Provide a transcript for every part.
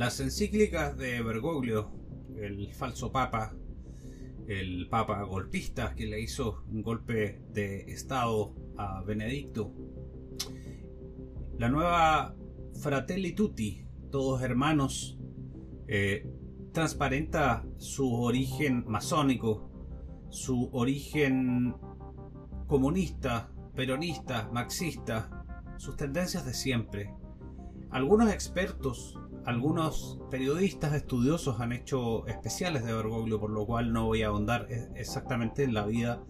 Las encíclicas de Bergoglio, el falso papa, el papa golpista que le hizo un golpe de estado a Benedicto, la nueva Fratelli Tutti, todos hermanos, eh, transparenta su origen masónico, su origen comunista, peronista, marxista, sus tendencias de siempre. Algunos expertos, algunos periodistas estudiosos han hecho especiales de Bergoglio, por lo cual no voy a ahondar exactamente en la vida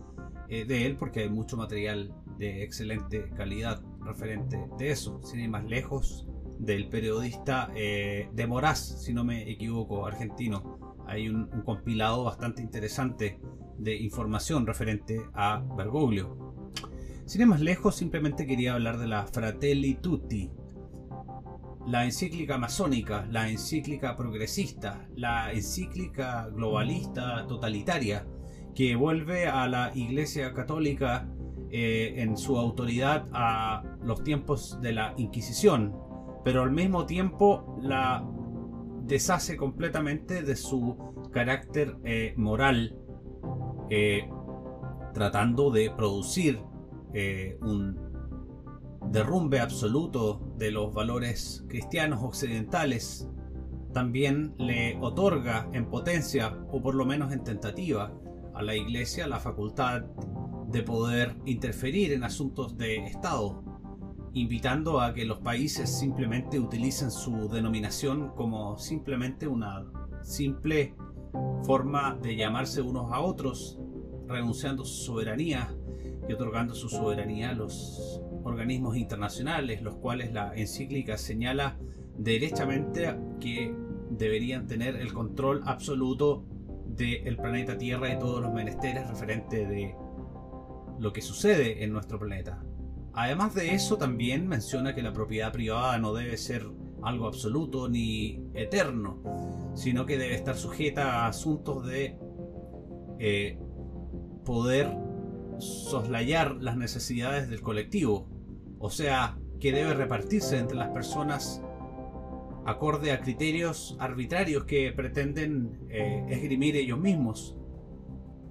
eh, de él porque hay mucho material de excelente calidad referente de eso. Sin ir más lejos, del periodista eh, de Moraz, si no me equivoco, argentino. Hay un, compilado bastante interesante de información referente a Bergoglio. Sin ir más lejos, simplemente quería hablar de la Fratelli Tutti, la encíclica masónica, la encíclica progresista, la encíclica globalista totalitaria, que vuelve a la Iglesia Católica eh, en su autoridad a los tiempos de la Inquisición, pero al mismo tiempo la deshace completamente de su carácter eh, moral, eh, tratando de producir un derrumbe absoluto de los valores cristianos occidentales. También le otorga en potencia, o por lo menos en tentativa, a la Iglesia la facultad de poder interferir en asuntos de Estado, invitando a que los países simplemente utilicen su denominación como simplemente una simple forma de llamarse unos a otros, renunciando su soberanía y otorgando su soberanía a los organismos internacionales, los cuales la encíclica señala derechamente que deberían tener el control absoluto del planeta Tierra y todos los menesteres referente de lo que sucede en nuestro planeta. Además de eso, también menciona que la propiedad privada no debe ser algo absoluto ni eterno, sino que debe estar sujeta a asuntos de eh, poder soslayar las necesidades del colectivo, o sea, que debe repartirse entre las personas acorde a criterios arbitrarios que pretenden eh, esgrimir ellos mismos,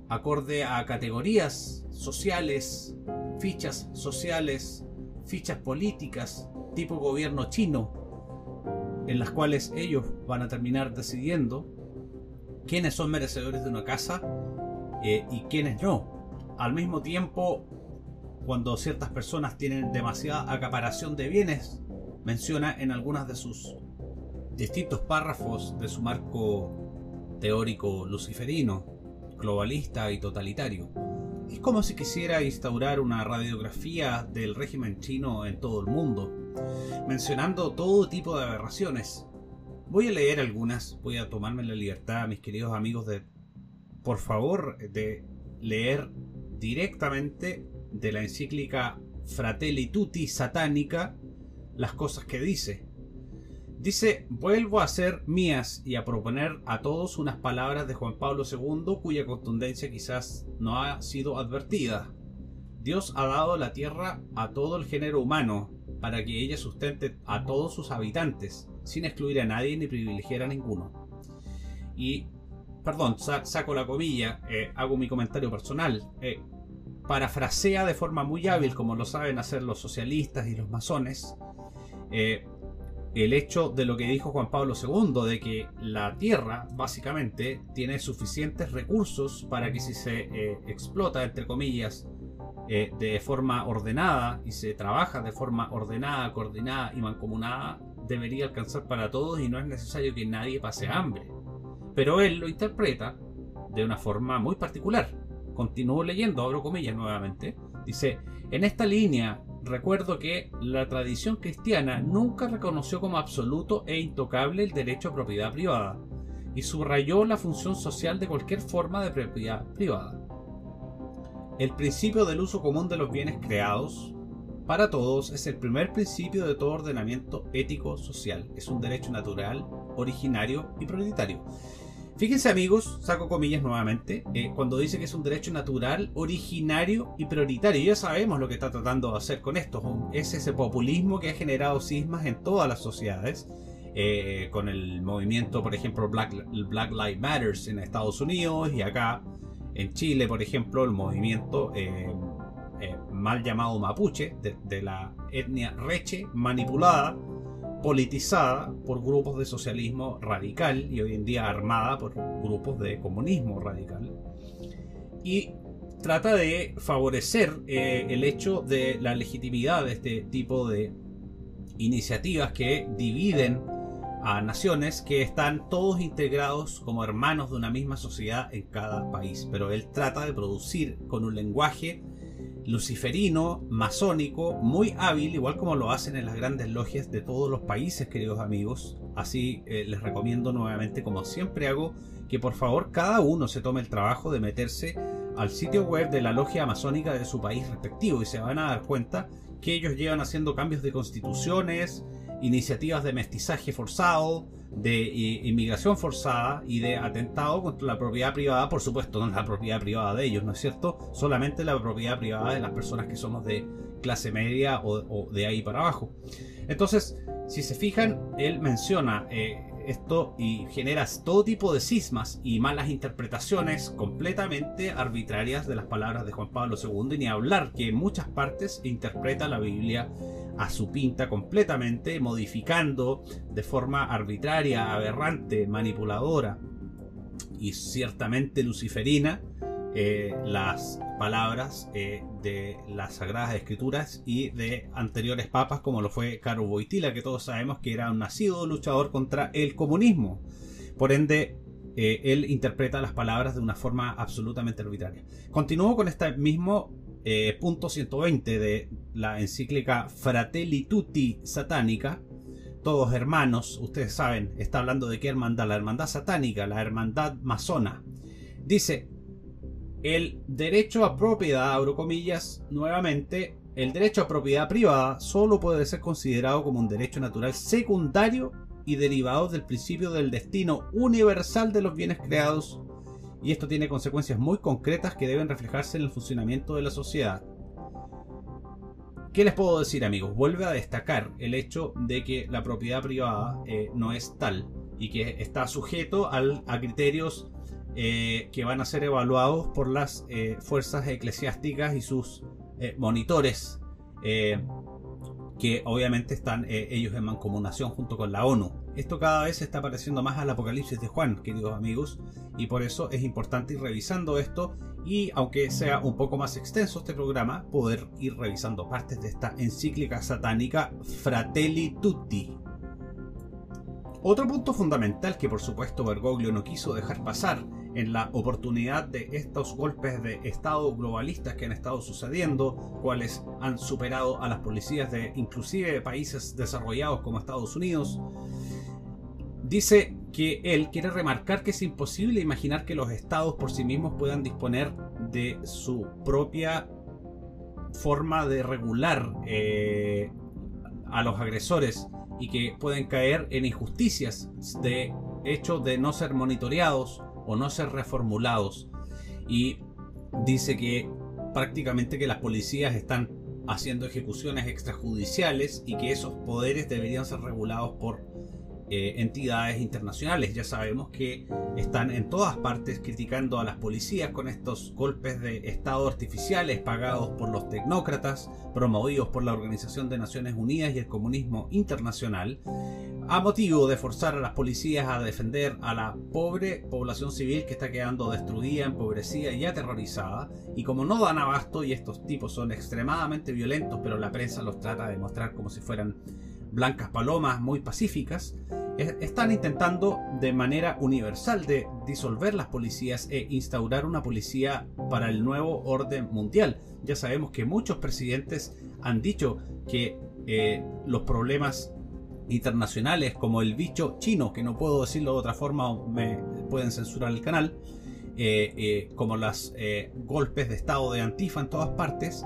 acorde a categorías sociales fichas sociales, fichas políticas, tipo gobierno chino, en las cuales ellos van a terminar decidiendo quiénes son merecedores de una casa eh, y quiénes no. Al mismo tiempo, cuando ciertas personas tienen demasiada acaparación de bienes, menciona en algunas de sus distintos párrafos de su marco teórico luciferino, globalista y totalitario es como si quisiera instaurar una radiografía del régimen chino en todo el mundo, mencionando todo tipo de aberraciones. Voy a leer algunas, voy a tomarme la libertad, mis queridos amigos, de, por favor, de leer directamente de la encíclica Fratelli Tutti satánica las cosas que dice. Dice, vuelvo a hacer mías y a proponer a todos unas palabras de Juan Pablo II cuya contundencia quizás no ha sido advertida. Dios ha dado la tierra a todo el género humano para que ella sustente a todos sus habitantes, sin excluir a nadie ni privilegiar a ninguno. Y, perdón, saco la comilla, eh, hago mi comentario personal. Eh, parafrasea de forma muy hábil, como lo saben hacer los socialistas y los masones, eh, el hecho de lo que dijo Juan Pablo II, de que la Tierra básicamente tiene suficientes recursos para que si se eh, explota, entre comillas, eh, de forma ordenada y se trabaja de forma ordenada, coordinada y mancomunada, debería alcanzar para todos y no es necesario que nadie pase hambre. Pero él lo interpreta de una forma muy particular. Continúo leyendo, abro comillas nuevamente. Dice, en esta línea Recuerdo que la tradición cristiana nunca reconoció como absoluto e intocable el derecho a propiedad privada y subrayó la función social de cualquier forma de propiedad privada. El principio del uso común de los bienes creados para todos es el primer principio de todo ordenamiento ético social. Es un derecho natural, originario y prioritario. Fíjense amigos, saco comillas nuevamente, eh, cuando dice que es un derecho natural, originario y prioritario. Ya sabemos lo que está tratando de hacer con esto. Es ese populismo que ha generado sismas en todas las sociedades, eh, con el movimiento, por ejemplo, Black, Black Lives Matter en Estados Unidos y acá en Chile, por ejemplo, el movimiento eh, eh, mal llamado mapuche, de, la etnia reche, manipulada, politizada por grupos de socialismo radical y hoy en día armada por grupos de comunismo radical. Y trata de favorecer el hecho de la legitimidad de este tipo de iniciativas que dividen a naciones que están todos integrados como hermanos de una misma sociedad en cada país. Pero él trata de producir con un lenguaje luciferino, masónico, muy hábil, igual como lo hacen en las grandes logias de todos los países, queridos amigos. Así eh, les recomiendo nuevamente, como siempre hago, que por favor cada uno se tome el trabajo de meterse al sitio web de la logia masónica de su país respectivo y se van a dar cuenta que ellos llevan haciendo cambios de constituciones, iniciativas de mestizaje forzado, de inmigración forzada y de atentado contra la propiedad privada, por supuesto, no la propiedad privada de ellos, ¿no es cierto? Solamente la propiedad privada de las personas que somos de clase media o, de ahí para abajo. Entonces, si se fijan, él menciona eh, esto y genera todo tipo de cismas y malas interpretaciones completamente arbitrarias de las palabras de Juan Pablo II, y ni hablar que en muchas partes interpreta la Biblia a su pinta completamente, modificando de forma arbitraria, aberrante, manipuladora y ciertamente luciferina eh, las palabras eh, de las Sagradas Escrituras y de anteriores papas como lo fue Caro Boitila, que todos sabemos que era un nacido luchador contra el comunismo. Por ende, eh, él interpreta las palabras de una forma absolutamente arbitraria. Continúo con este mismo punto 120 de la encíclica Fratelli Tutti Satánica, todos hermanos, ustedes saben, está hablando de qué hermandad, la hermandad satánica, la hermandad masona. Dice, el derecho a propiedad, abro comillas, nuevamente, el derecho a propiedad privada solo puede ser considerado como un derecho natural secundario y derivado del principio del destino universal de los bienes creados y esto tiene consecuencias muy concretas que deben reflejarse en el funcionamiento de la sociedad. ¿Qué les puedo decir amigos? Vuelve a destacar el hecho de que la propiedad privada eh, no es tal y que está sujeto a criterios eh, que van a ser evaluados por las eh, fuerzas eclesiásticas y sus monitores, que obviamente están ellos en mancomunación junto con la ONU. Esto cada vez se está pareciendo más al Apocalipsis de Juan, queridos amigos, y por eso es importante ir revisando esto y, aunque sea un poco más extenso este programa, poder ir revisando partes de esta encíclica satánica Fratelli Tutti. Otro punto fundamental que por supuesto Bergoglio no quiso dejar pasar en la oportunidad de estos golpes de Estado globalistas que han estado sucediendo, cuales han superado a las policías de inclusive países desarrollados como Estados Unidos. Dice que él quiere remarcar que es imposible imaginar que los estados por sí mismos puedan disponer de su propia forma de regular eh, a los agresores y que pueden caer en injusticias de hecho de no ser monitoreados o no ser reformulados. Y dice que prácticamente que las policías están haciendo ejecuciones extrajudiciales y que esos poderes deberían ser regulados por eh, entidades internacionales. Ya sabemos que están en todas partes criticando a las policías con estos golpes de Estado artificiales pagados por los tecnócratas, promovidos por la Organización de Naciones Unidas y el comunismo internacional a motivo de forzar a las policías a defender a la pobre población civil que está quedando destruida, empobrecida y aterrorizada. Y como no dan abasto y estos tipos son extremadamente violentos, pero la prensa los trata de mostrar como si fueran blancas palomas muy pacíficas, están intentando de manera universal de disolver las policías e instaurar una policía para el nuevo orden mundial. Ya sabemos que muchos presidentes han dicho que eh, los problemas internacionales como el bicho chino, que no puedo decirlo de otra forma me pueden censurar el canal, eh, eh, como los golpes de estado de Antifa en todas partes,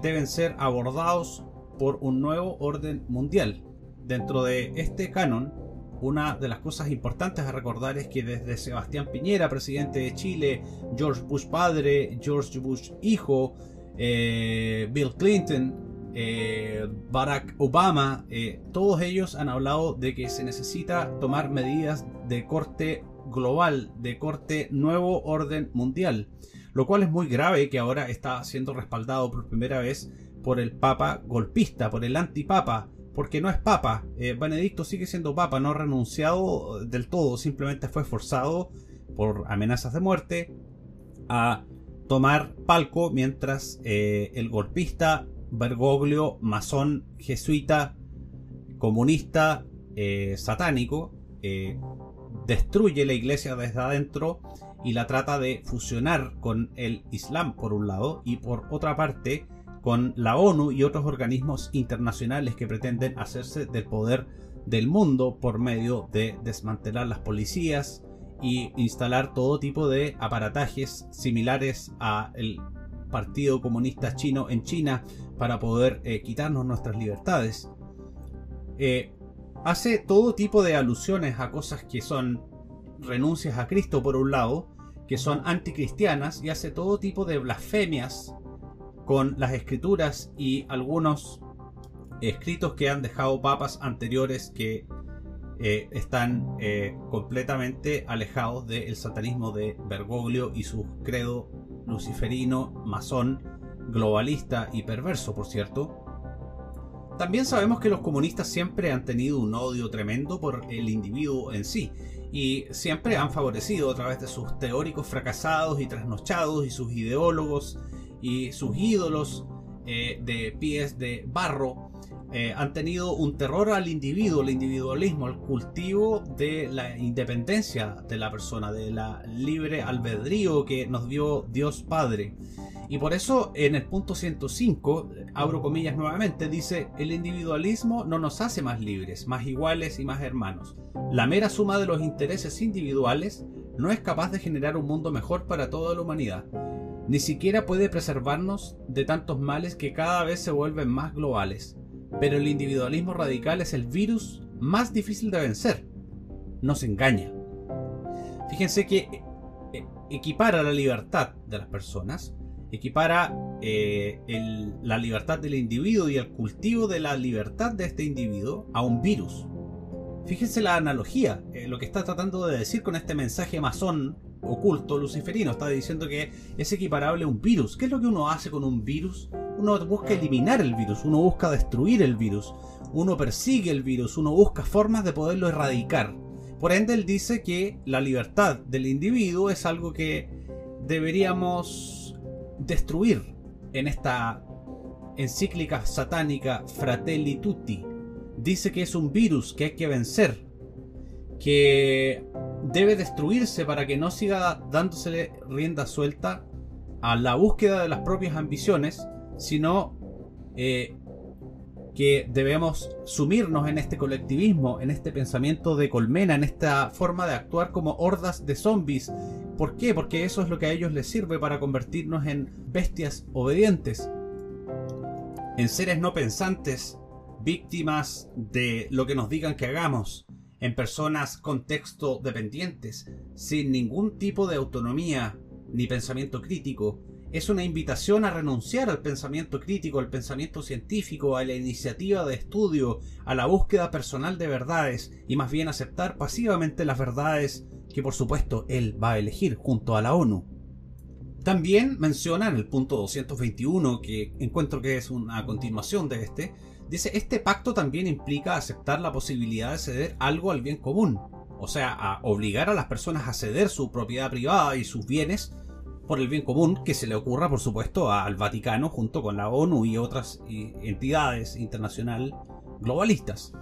deben ser abordados por un nuevo orden mundial. Dentro de este canon, una de las cosas importantes a recordar es que desde Sebastián Piñera, presidente de Chile, George Bush padre, George Bush hijo, Bill Clinton, eh, Barack Obama, eh, todos ellos han hablado de que se necesita tomar medidas de corte global, de corte nuevo orden mundial, lo cual es muy grave que ahora está siendo respaldado por primera vez por el Papa golpista, por el antipapa, porque no es Papa. Eh, Benedicto sigue siendo Papa, no ha renunciado del todo, simplemente fue forzado por amenazas de muerte a tomar palco mientras eh, el golpista Bergoglio, masón, jesuita, comunista, eh, satánico, destruye la iglesia desde adentro y la trata de fusionar con el Islam por un lado y por otra parte con la ONU y otros organismos internacionales que pretenden hacerse del poder del mundo por medio de desmantelar las policías y instalar todo tipo de aparatajes similares a el Partido Comunista Chino en China para poder eh, quitarnos nuestras libertades. Eh, hace todo tipo de alusiones a cosas que son renuncias a Cristo por un lado, que son anticristianas, y hace todo tipo de blasfemias con las escrituras y algunos escritos que han dejado papas anteriores que eh, están eh, completamente alejados del satanismo de Bergoglio y su credo luciferino, masón, globalista y perverso, por cierto. También sabemos que los comunistas siempre han tenido un odio tremendo por el individuo en sí y siempre han favorecido a través de sus teóricos fracasados y trasnochados y sus ideólogos y sus ídolos eh, de pies de barro eh, han tenido un terror al individuo, al individualismo, al cultivo de la independencia de la persona, de la libre albedrío que nos dio Dios Padre. Y por eso en el punto 105, abro comillas nuevamente, dice, el individualismo no nos hace más libres, más iguales y más hermanos. La mera suma de los intereses individuales no es capaz de generar un mundo mejor para toda la humanidad. Ni siquiera puede preservarnos de tantos males que cada vez se vuelven más globales. Pero el individualismo radical es el virus más difícil de vencer. Nos engaña. Fíjense que eh, equipara la libertad de las personas equipara eh, la libertad del individuo y el cultivo de la libertad de este individuo a un virus. Fíjense la analogía, eh, lo que está tratando de decir con este mensaje masón oculto luciferino. Está diciendo que es equiparable a un virus. ¿Qué es lo que uno hace con un virus? Uno busca eliminar el virus, uno busca destruir el virus, uno persigue el virus, uno busca formas de poderlo erradicar. Por ende, él dice que la libertad del individuo es algo que deberíamos destruir en esta encíclica satánica Fratelli Tutti. Dice que es un virus que hay que vencer, que debe destruirse para que no siga dándosele rienda suelta a la búsqueda de las propias ambiciones, sino eh, que debemos sumirnos en este colectivismo, en este pensamiento de colmena, en esta forma de actuar como hordas de zombies. ¿Por qué? Porque eso es lo que a ellos les sirve para convertirnos en bestias obedientes, en seres no pensantes, víctimas de lo que nos digan que hagamos, en personas contexto dependientes, sin ningún tipo de autonomía ni pensamiento crítico, es una invitación a renunciar al pensamiento crítico, al pensamiento científico, a la iniciativa de estudio, a la búsqueda personal de verdades y más bien aceptar pasivamente las verdades que por supuesto él va a elegir junto a la ONU. También menciona en el punto 221, que encuentro que es una continuación de este, dice, este pacto también implica aceptar la posibilidad de ceder algo al bien común, o sea, a obligar a las personas a ceder su propiedad privada y sus bienes por el bien común que se le ocurra, por supuesto, al Vaticano junto con la ONU y otras entidades internacionales globalistas.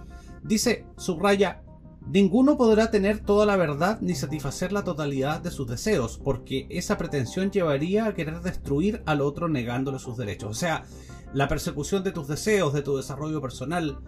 Dice, subraya, ninguno podrá tener toda la verdad ni satisfacer la totalidad de sus deseos, porque esa pretensión llevaría a querer destruir al otro negándole sus derechos. O sea, la persecución de tus deseos, de tu desarrollo personal,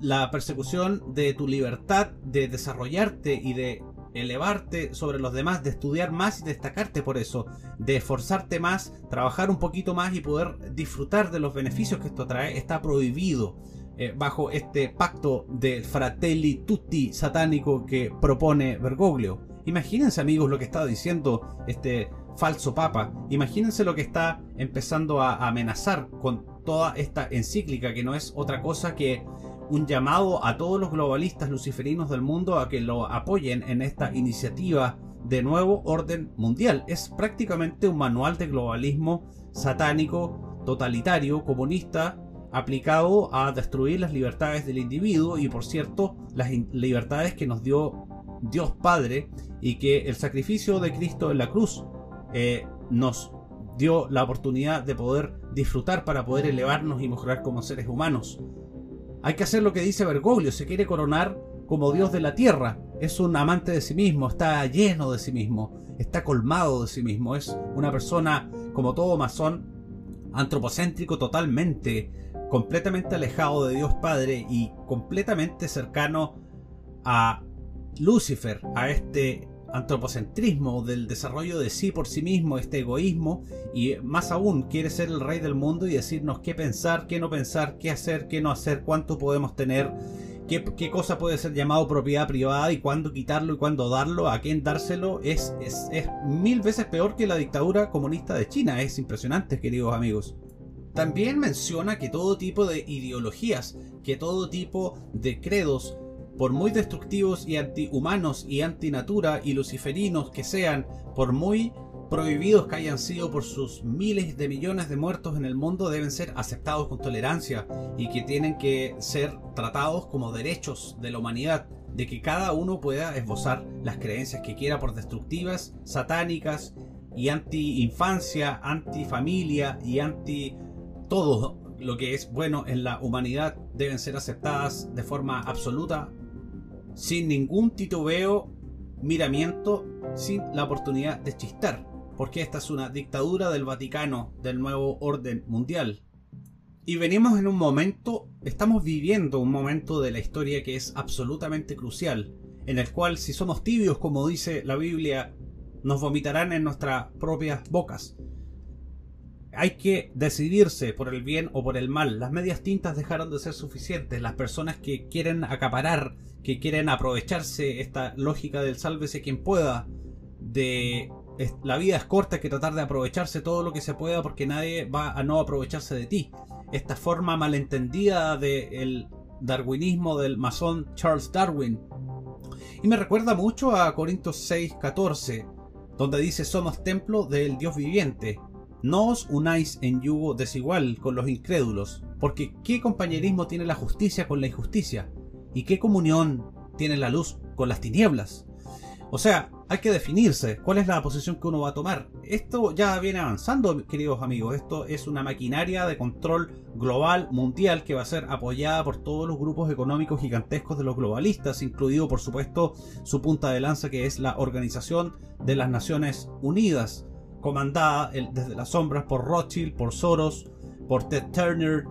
la persecución de tu libertad de desarrollarte y de elevarte sobre los demás, de estudiar más y destacarte por eso, de esforzarte más, trabajar un poquito más y poder disfrutar de los beneficios que esto trae, está prohibido eh, bajo este pacto de fratelli tutti satánico que propone Bergoglio. Imagínense amigos lo que estaba diciendo este falso papa. Imagínense lo que está empezando a amenazar con toda esta encíclica, que no es otra cosa que un llamado a todos los globalistas luciferinos del mundo a que lo apoyen en esta iniciativa de nuevo orden mundial. Es prácticamente un manual de globalismo satánico, totalitario, comunista, aplicado a destruir las libertades del individuo y por cierto las libertades que nos dio Dios Padre y que el sacrificio de Cristo en la cruz eh, nos dio la oportunidad de poder disfrutar para poder elevarnos y mejorar como seres humanos. Hay que hacer lo que dice Bergoglio, se quiere coronar como Dios de la tierra. Es un amante de sí mismo, está lleno de sí mismo, está colmado de sí mismo. Es una persona, como todo masón, antropocéntrico totalmente, completamente alejado de Dios Padre y completamente cercano a Lucifer, a este antropocentrismo del desarrollo de sí por sí mismo, este egoísmo, y más aún quiere ser el rey del mundo y decirnos qué pensar, qué no pensar, qué hacer, qué no hacer, cuánto podemos tener, qué, cosa puede ser llamado propiedad privada y cuándo quitarlo y cuándo darlo, a quién dárselo, es, es, es mil veces peor que la dictadura comunista de China. Es impresionante, queridos amigos. También menciona que todo tipo de ideologías, que todo tipo de credos, por muy destructivos y antihumanos y antinatura y luciferinos que sean, por muy prohibidos que hayan sido por sus miles de millones de muertos en el mundo, deben ser aceptados con tolerancia y que tienen que ser tratados como derechos de la humanidad, de que cada uno pueda esbozar las creencias que quiera por destructivas, satánicas y anti-infancia, anti-familia y anti todo lo que es bueno en la humanidad deben ser aceptadas de forma absoluta sin ningún titubeo, miramiento, sin la oportunidad de chistar, porque esta es una dictadura del Vaticano, del nuevo orden mundial. Y venimos en un momento, estamos viviendo un momento de la historia que es absolutamente crucial, en el cual si somos tibios, como dice la Biblia, nos vomitarán en nuestras propias bocas. Hay que decidirse por el bien o por el mal. Las medias tintas dejaron de ser suficientes. Las personas que quieren acaparar que quieren aprovecharse esta lógica del sálvese quien pueda, de la vida es corta, hay que tratar de aprovecharse todo lo que se pueda porque nadie va a no aprovecharse de ti. Esta forma malentendida del darwinismo del masón Charles Darwin. Y me recuerda mucho a Corintios 6, 14, donde dice somos templo del Dios viviente. No os unáis en yugo desigual con los incrédulos, porque ¿qué compañerismo tiene la justicia con la injusticia? ¿Y qué comunión tiene la luz con las tinieblas? O sea, hay que definirse cuál es la posición que uno va a tomar. Esto ya viene avanzando, queridos amigos. Esto es una maquinaria de control global, mundial, que va a ser apoyada por todos los grupos económicos gigantescos de los globalistas, incluido por supuesto su punta de lanza que es la Organización de las Naciones Unidas, comandada desde las sombras por Rothschild, por Soros, por Ted Turner,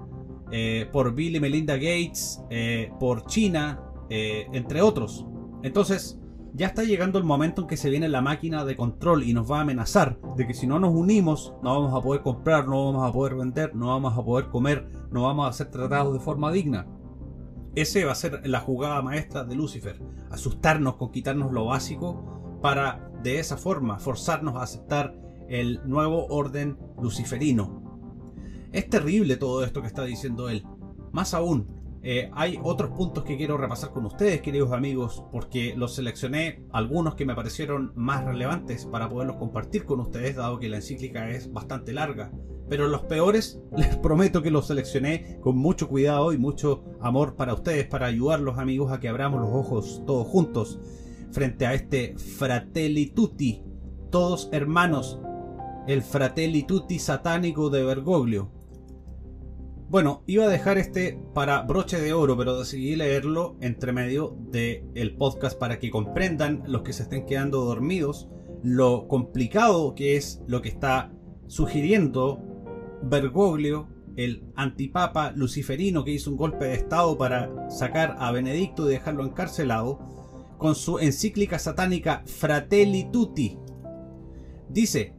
eh, por Bill y Melinda Gates, eh, por China, eh, entre otros. Entonces, ya está llegando el momento en que se viene la máquina de control y nos va a amenazar de que si no nos unimos no vamos a poder comprar, no vamos a poder vender, no vamos a poder comer, no vamos a ser tratados de forma digna. Ese va a ser la jugada maestra de Lucifer, asustarnos con quitarnos lo básico para de esa forma forzarnos a aceptar el nuevo orden luciferino, es terrible todo esto que está diciendo él. Más aún, eh, hay otros puntos que quiero repasar con ustedes, queridos amigos, porque los seleccioné algunos que me parecieron más relevantes para poderlos compartir con ustedes, dado que la encíclica es bastante larga. Pero los peores, les prometo que los seleccioné con mucho cuidado y mucho amor para ustedes, para ayudarlos amigos a que abramos los ojos todos juntos frente a este Fratelli Tutti, todos hermanos, el Fratelli Tutti satánico de Bergoglio. Bueno, iba a dejar este para broche de oro, pero decidí leerlo entre medio del podcast para que comprendan los que se estén quedando dormidos lo complicado que es lo que está sugiriendo Bergoglio, el antipapa luciferino que hizo un golpe de estado para sacar a Benedicto y dejarlo encarcelado, con su encíclica satánica Fratelli Tutti. Dice,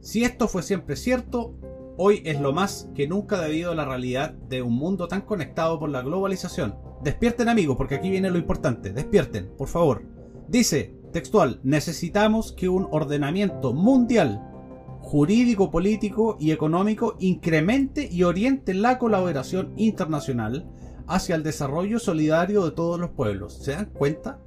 si esto fue siempre cierto, hoy es lo más que nunca debido a la realidad de un mundo tan conectado por la globalización. Despierten amigos, porque aquí viene lo importante. Despierten, por favor. Dice, textual, necesitamos que un ordenamiento mundial, jurídico, político y económico incremente y oriente la colaboración internacional hacia el desarrollo solidario de todos los pueblos. ¿Se dan cuenta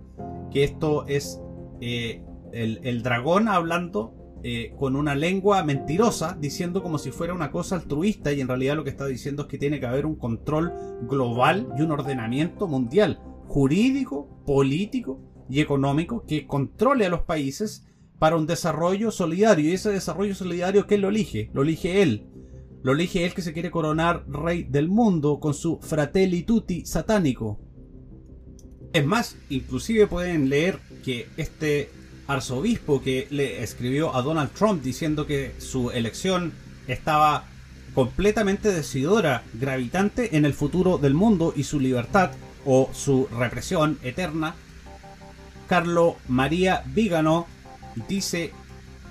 que esto es eh, el, dragón hablando eh, con una lengua mentirosa, diciendo como si fuera una cosa altruista y en realidad lo que está diciendo es que tiene que haber un control global y un ordenamiento mundial, jurídico, político y económico que controle a los países para un desarrollo solidario. Y ese desarrollo solidario, ¿quién lo elige? Lo elige él. Lo elige él que se quiere coronar rey del mundo con su fratelli tutti satánico. Es más, inclusive pueden leer que este arzobispo que le escribió a Donald Trump diciendo que su elección estaba completamente decidora, gravitante en el futuro del mundo y su libertad o su represión eterna, Carlo María Vigano dice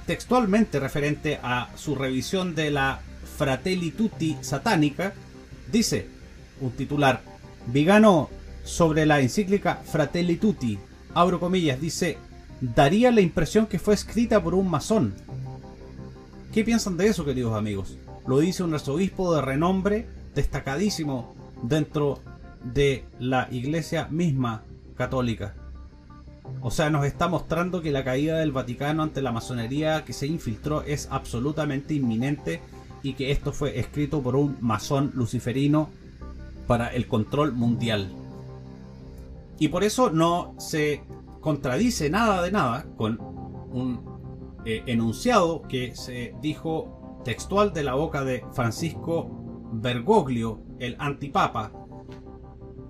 textualmente referente a su revisión de la Fratelli Tutti satánica, dice un titular, Vigano sobre la encíclica Fratelli Tutti, abro comillas, dice, daría la impresión que fue escrita por un masón. ¿Qué piensan de eso, queridos amigos? Lo dice un arzobispo de renombre destacadísimo dentro de la iglesia misma católica. O sea, nos está mostrando que la caída del Vaticano ante la masonería que se infiltró es absolutamente inminente y que esto fue escrito por un masón luciferino para el control mundial. Y por eso no se contradice nada de nada con un eh, enunciado que se dijo textual de la boca de Francisco Bergoglio, el antipapa,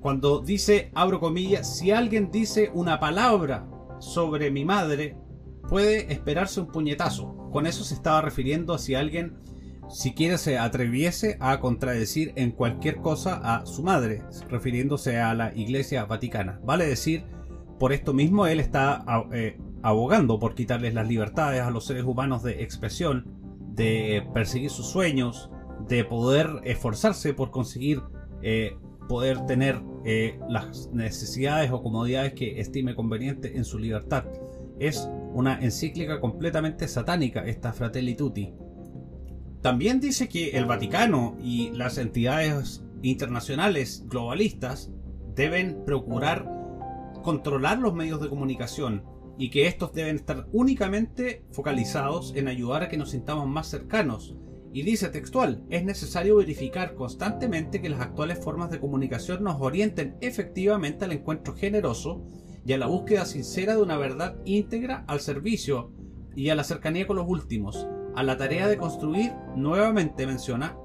cuando dice, abro comillas, si alguien dice una palabra sobre mi madre, puede esperarse un puñetazo. Con eso se estaba refiriendo a si alguien siquiera se atreviese a contradecir en cualquier cosa a su madre, refiriéndose a la Iglesia Vaticana. Vale decir, por esto mismo él está eh, abogando por quitarles las libertades a los seres humanos de expresión, de perseguir sus sueños, de poder esforzarse por conseguir eh, poder tener eh, las necesidades o comodidades que estime conveniente en su libertad. Es una encíclica completamente satánica esta Fratelli Tutti. También dice que el Vaticano y las entidades internacionales globalistas deben procurar controlar los medios de comunicación y que estos deben estar únicamente focalizados en ayudar a que nos sintamos más cercanos. Y dice textual, es necesario verificar constantemente que las actuales formas de comunicación nos orienten efectivamente al encuentro generoso y a la búsqueda sincera de una verdad íntegra al servicio y a la cercanía con los últimos, a la tarea de construir, nuevamente menciona,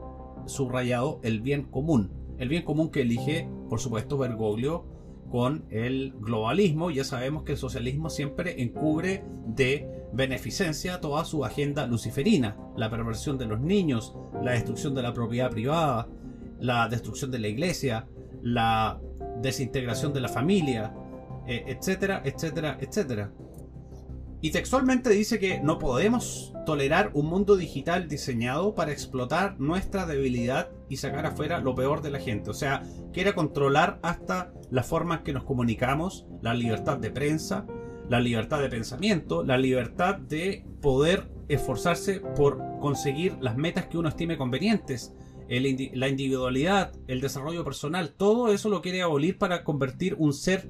subrayado, el bien común. El bien común que elige, por supuesto, Bergoglio con el globalismo. Ya sabemos que el socialismo siempre encubre de beneficencia toda su agenda luciferina, la perversión de los niños, la destrucción de la propiedad privada, la destrucción de la iglesia, la desintegración de la familia, eh, etcétera, etcétera, etcétera. Y textualmente dice que no podemos tolerar un mundo digital diseñado para explotar nuestra debilidad y sacar afuera lo peor de la gente. O sea, quiere controlar hasta la forma en que nos comunicamos, la libertad de prensa, la libertad de pensamiento, la libertad de poder esforzarse por conseguir las metas que uno estime convenientes, la individualidad, el desarrollo personal, todo eso lo quiere abolir para convertir un ser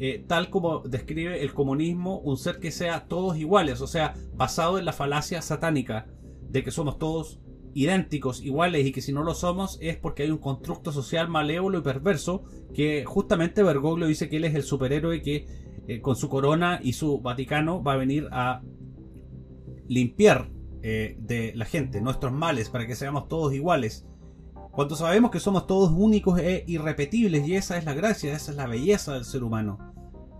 eh, tal como describe el comunismo, un ser que sea todos iguales, o sea, basado en la falacia satánica de que somos todos idénticos, iguales y que si no lo somos es porque hay un constructo social malévolo y perverso que justamente Bergoglio dice que él es el superhéroe que eh, con su corona y su Vaticano va a venir a limpiar eh, de la gente nuestros males para que seamos todos iguales cuando sabemos que somos todos únicos e irrepetibles y esa es la gracia, esa es la belleza del ser humano.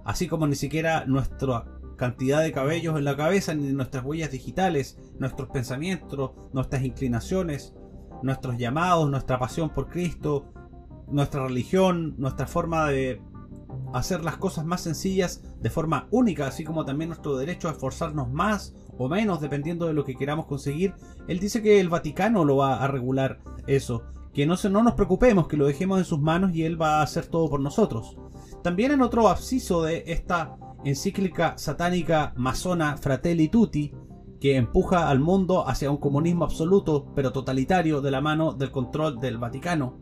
Así como ni siquiera nuestra cantidad de cabellos en la cabeza, ni nuestras huellas digitales, nuestros pensamientos, nuestras inclinaciones, nuestros llamados, nuestra pasión por Cristo, nuestra religión, nuestra forma de hacer las cosas más sencillas de forma única, así como también nuestro derecho a esforzarnos más o menos dependiendo de lo que queramos conseguir. Él dice que el Vaticano lo va a regular eso que no, nos preocupemos, que lo dejemos en sus manos y Él va a hacer todo por nosotros. También en otro absciso de esta encíclica satánica masona Fratelli Tutti, que empuja al mundo hacia un comunismo absoluto pero totalitario de la mano del control del Vaticano.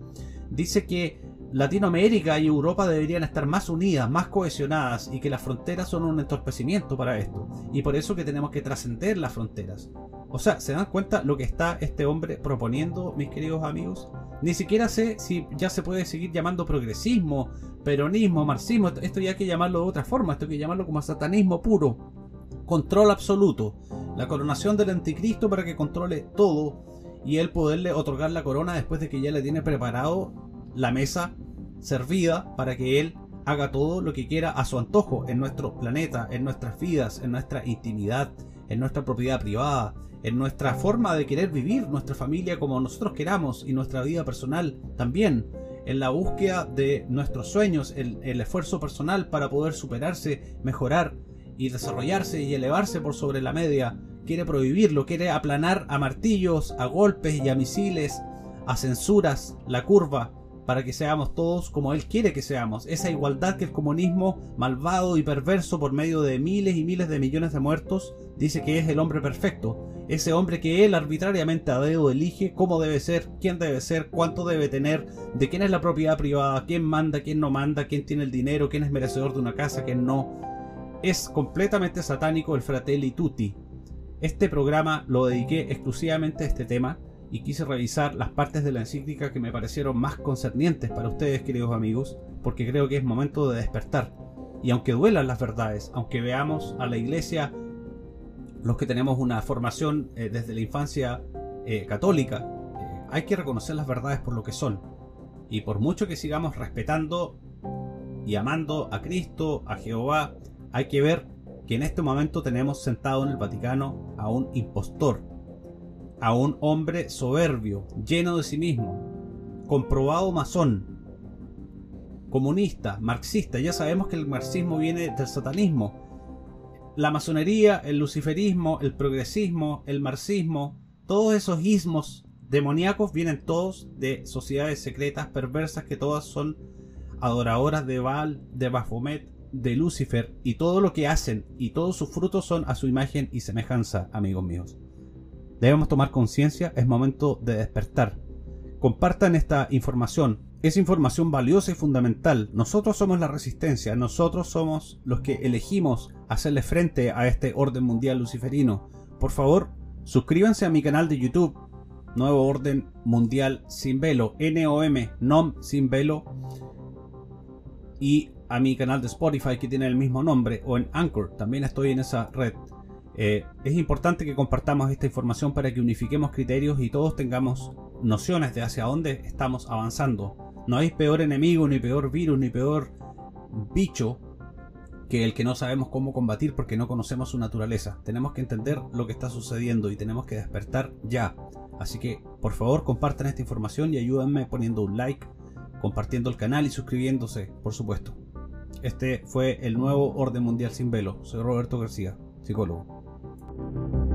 Dice que Latinoamérica y Europa deberían estar más unidas, más cohesionadas y que las fronteras son un entorpecimiento para esto. Y por eso que tenemos que trascender las fronteras. O sea, ¿se dan cuenta lo que está este hombre proponiendo, mis queridos amigos? Ni siquiera sé si ya se puede seguir llamando progresismo, peronismo, marxismo. Esto ya hay que llamarlo de otra forma, esto hay que llamarlo como satanismo puro. Control absoluto. La coronación del anticristo para que controle todo y él poderle otorgar la corona después de que ya le tiene preparado la mesa servida para que él haga todo lo que quiera a su antojo en nuestro planeta, en nuestras vidas, en nuestra intimidad, en nuestra propiedad privada, en nuestra forma de querer vivir nuestra familia como nosotros queramos y nuestra vida personal también, en la búsqueda de nuestros sueños, el, esfuerzo personal para poder superarse, mejorar y desarrollarse y elevarse por sobre la media, quiere prohibirlo, quiere aplanar a martillos, a golpes y a misiles, a censuras, la curva, para que seamos todos como Él quiere que seamos. Esa igualdad que el comunismo malvado y perverso por medio de miles y miles de millones de muertos dice que es el hombre perfecto. Ese hombre que Él arbitrariamente a dedo elige cómo debe ser, quién debe ser, cuánto debe tener, de quién es la propiedad privada, quién manda, quién no manda, quién tiene el dinero, quién es merecedor de una casa, quién no. Es completamente satánico el Fratelli Tutti. Este programa lo dediqué exclusivamente a este tema y quise revisar las partes de la encíclica que me parecieron más concernientes para ustedes, queridos amigos, porque creo que es momento de despertar. Y aunque duelan las verdades, aunque veamos a la iglesia, los que tenemos una formación eh, desde la infancia eh, católica, eh, hay que reconocer las verdades por lo que son. Y por mucho que sigamos respetando y amando a Cristo, a Jehová, hay que ver que en este momento tenemos sentado en el Vaticano a un impostor, a un hombre soberbio, lleno de sí mismo, comprobado masón, comunista, marxista. Ya sabemos que el marxismo viene del satanismo. La masonería, el luciferismo, el progresismo, el marxismo, todos esos ismos demoníacos vienen todos de sociedades secretas perversas que todas son adoradoras de Baal, de Baphomet, de Lucifer y todo lo que hacen y todos sus frutos son a su imagen y semejanza, amigos míos. Debemos tomar conciencia, es momento de despertar. Compartan esta información, es información valiosa y fundamental. Nosotros somos la resistencia, nosotros somos los que elegimos hacerle frente a este orden mundial luciferino. Por favor, suscríbanse a mi canal de YouTube, Nuevo Orden Mundial Sin Velo, NOM, NOM Sin Velo, y a mi canal de Spotify que tiene el mismo nombre, o en Anchor, también estoy en esa red. Eh, es importante que compartamos esta información para que unifiquemos criterios y todos tengamos nociones de hacia dónde estamos avanzando. No hay peor enemigo, ni peor virus, ni peor bicho que el que no sabemos cómo combatir porque no conocemos su naturaleza. Tenemos que entender lo que está sucediendo y tenemos que despertar ya. Así que, por favor, compartan esta información y ayúdenme poniendo un like, compartiendo el canal y suscribiéndose, por supuesto. Este fue el nuevo orden mundial sin velo. Soy Roberto García, psicólogo. you